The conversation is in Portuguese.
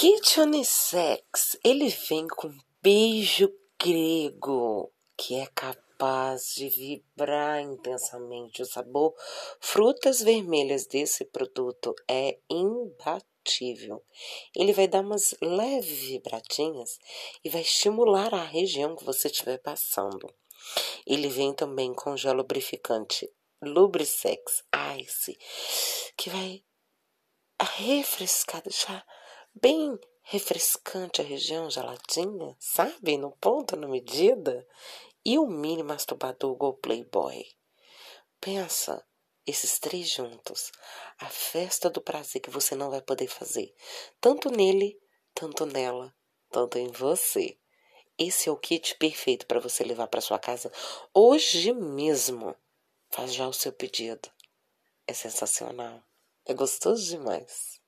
Kit Unissex, ele vem com beijo grego, que é capaz de vibrar intensamente. O sabor frutas vermelhas desse produto é imbatível. Ele vai dar umas leves vibradinhas e vai estimular a região que você estiver passando. Ele vem também com gel lubrificante Lubrisex Ice, que vai refrescar, deixar bem refrescante a região geladinha, sabe? No ponto, na medida. E o mini masturbador Go Playboy. Pensa, esses três juntos, a festa do prazer que você não vai poder fazer, tanto nele, tanto nela, tanto em você. Esse é o kit perfeito para você levar para sua casa hoje mesmo. Faz já o seu pedido. É sensacional. É gostoso demais.